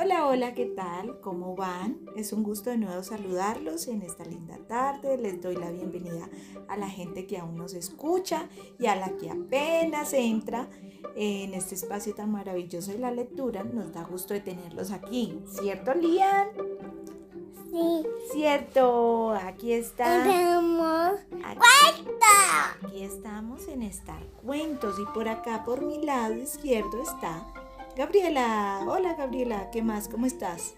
Hola, hola, ¿qué tal? ¿Cómo van? Es un gusto de nuevo saludarlos en esta linda tarde. Les doy la bienvenida a la gente que aún nos escucha y a la que apenas entra en este espacio tan maravilloso de la lectura. Nos da gusto de tenerlos aquí, ¿cierto, Lian? Sí. Cierto, aquí está. Aquí, aquí estamos en Estar Cuentos y por acá, por mi lado izquierdo, está Gabriela. Hola, Gabriela, ¿qué más? ¿Cómo estás?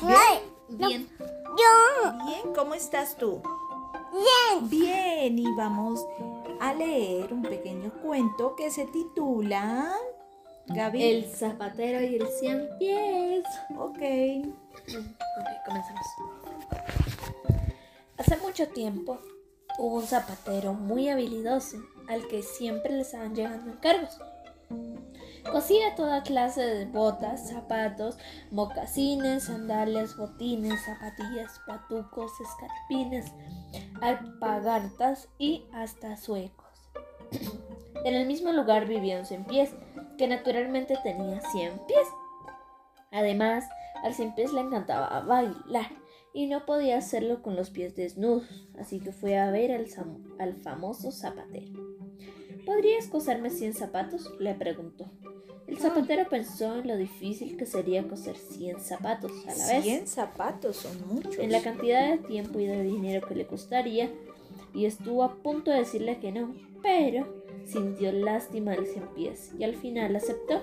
Ay, Bien. Yo. Bien, ¿cómo estás tú? Bien. Bien, y vamos a leer un pequeño cuento que se titula Gaby. El zapatero y el cien pies. Ok. Ok, comencemos. Hace mucho tiempo hubo un zapatero muy habilidoso al que siempre le estaban llegando encargos. Cosía toda clase de botas, zapatos, mocasines, sandalias, botines, zapatillas, patucos, escarpines, alpagartas y hasta suecos. En el mismo lugar vivía un cien pies, que naturalmente tenía cien pies. Además, al cien pies le encantaba bailar y no podía hacerlo con los pies desnudos, así que fue a ver al, al famoso zapatero. ¿Podrías coserme 100 zapatos? le preguntó. El zapatero pensó en lo difícil que sería coser 100 zapatos a la vez, 100 zapatos son muchos. en la cantidad de tiempo y de dinero que le costaría, y estuvo a punto de decirle que no, pero sintió lástima del cien pies y al final aceptó.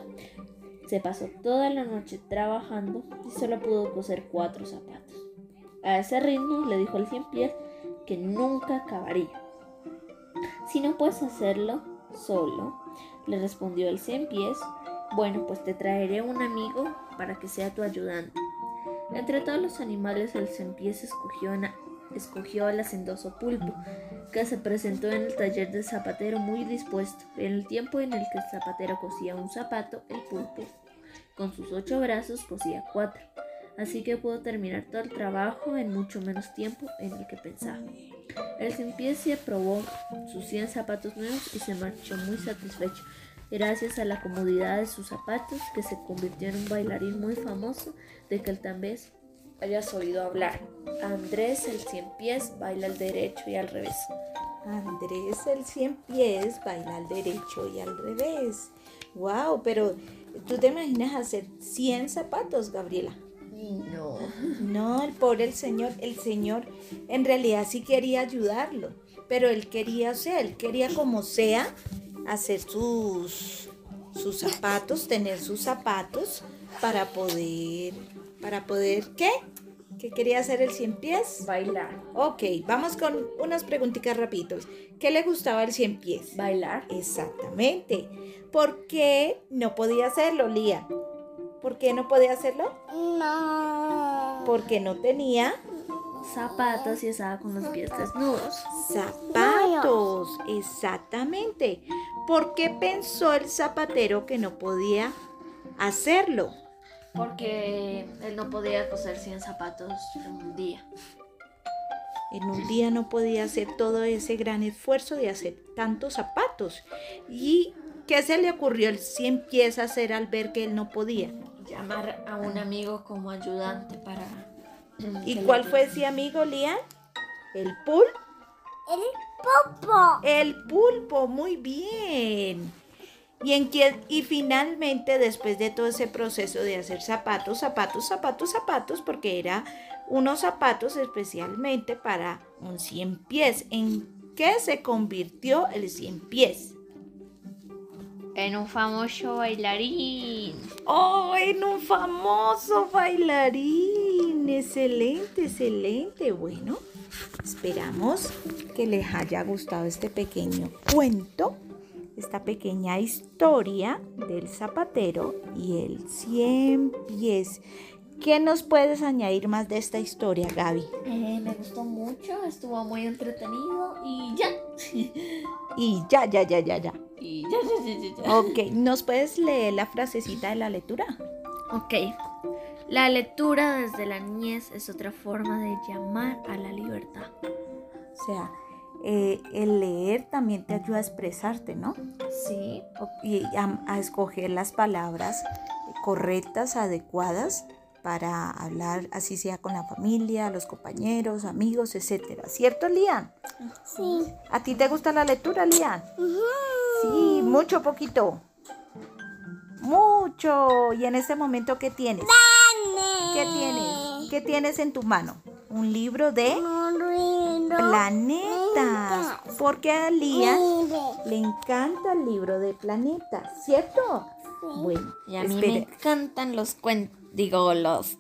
Se pasó toda la noche trabajando y solo pudo coser cuatro zapatos. A ese ritmo le dijo el cien pies que nunca acabaría. Si no puedes hacerlo solo, le respondió el cien pies, bueno, pues te traeré un amigo para que sea tu ayudante. Entre todos los animales, el cien pies escogió, escogió al hacendoso pulpo, que se presentó en el taller del zapatero muy dispuesto. En el tiempo en el que el zapatero cosía un zapato, el pulpo, con sus ocho brazos, cosía cuatro. Así que pudo terminar todo el trabajo en mucho menos tiempo en el que pensaba. El cien pies se probó sus 100 zapatos nuevos y se marchó muy satisfecho, gracias a la comodidad de sus zapatos, que se convirtió en un bailarín muy famoso de que tal vez hayas oído hablar. Andrés el cien pies baila al derecho y al revés. Andrés el 100 pies baila al derecho y al revés. Wow, pero ¿tú te imaginas hacer 100 zapatos, Gabriela? No. No, el pobre el señor, el señor en realidad sí quería ayudarlo, pero él quería, o sea, él quería como sea hacer sus sus zapatos, tener sus zapatos para poder para poder ¿qué? ¿Qué quería hacer el cien pies? Bailar. Ok, vamos con unas preguntitas rapiditos. ¿Qué le gustaba el cien pies? Bailar. Exactamente. ¿Por qué no podía hacerlo, Lía? ¿Por qué no podía hacerlo? No. Porque no tenía Zapatos y estaba con los pies desnudos. zapatos. Exactamente. ¿Por qué pensó el zapatero que no podía hacerlo? Porque él no podía coser 100 zapatos en un día. En un día no podía hacer todo ese gran esfuerzo de hacer tantos zapatos. ¿Y qué se le ocurrió el cien pies a hacer al ver que él no podía? Llamar a un amigo como ayudante para... ¿Y que le cuál fue ese amigo, Lian? El pul. El popo. El pulpo, muy bien. Y, en quien- y finalmente, después de todo ese proceso de hacer zapatos, zapatos, zapatos, zapatos, porque era unos zapatos especialmente para un 100 pies, ¿en qué se convirtió el 100 pies? En un famoso bailarín. ¡Oh, en un famoso bailarín! Excelente, excelente. Bueno, esperamos que les haya gustado este pequeño cuento, esta pequeña historia del zapatero y el cien pies. ¿Qué nos puedes añadir más de esta historia, Gaby? Eh, me gustó mucho, estuvo muy entretenido y ya. Y ya, ya, ya, ya, ya. y ya, ya, ya, ya, ya. Ok, ¿nos puedes leer la frasecita de la lectura? Ok. La lectura desde la niñez es otra forma de llamar a la libertad. O sea, eh, el leer también te ayuda a expresarte, ¿no? Sí. Y a, a escoger las palabras correctas, adecuadas para hablar, así sea con la familia, los compañeros, amigos, etcétera. ¿Cierto, Lian? Sí. ¿A ti te gusta la lectura, Lian? Ujú. Sí, mucho, poquito. Mucho. ¿Y en este momento qué tienes? ¿Qué tienes? ¿Qué tienes en tu mano? Un libro de planetas. Porque a Mire. le encanta el libro de planetas, ¿cierto? Bueno, Y a mí espere. me encantan los cuentos, digo, los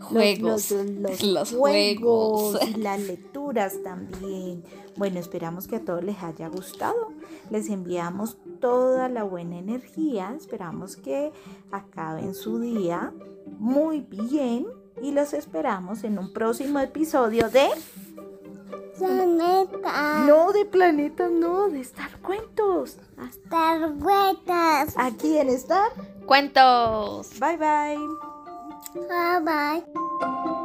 juegos. los, los Los juegos juegos. y las lecturas también. Bueno, esperamos que a todos les haya gustado. Les enviamos toda la buena energía. Esperamos que acaben su día muy bien y los esperamos en un próximo episodio de Planeta. no de planetas, no de Star Cuentos. Targuetas. Aquí en Star. Cuentos. Bye bye. Bye bye.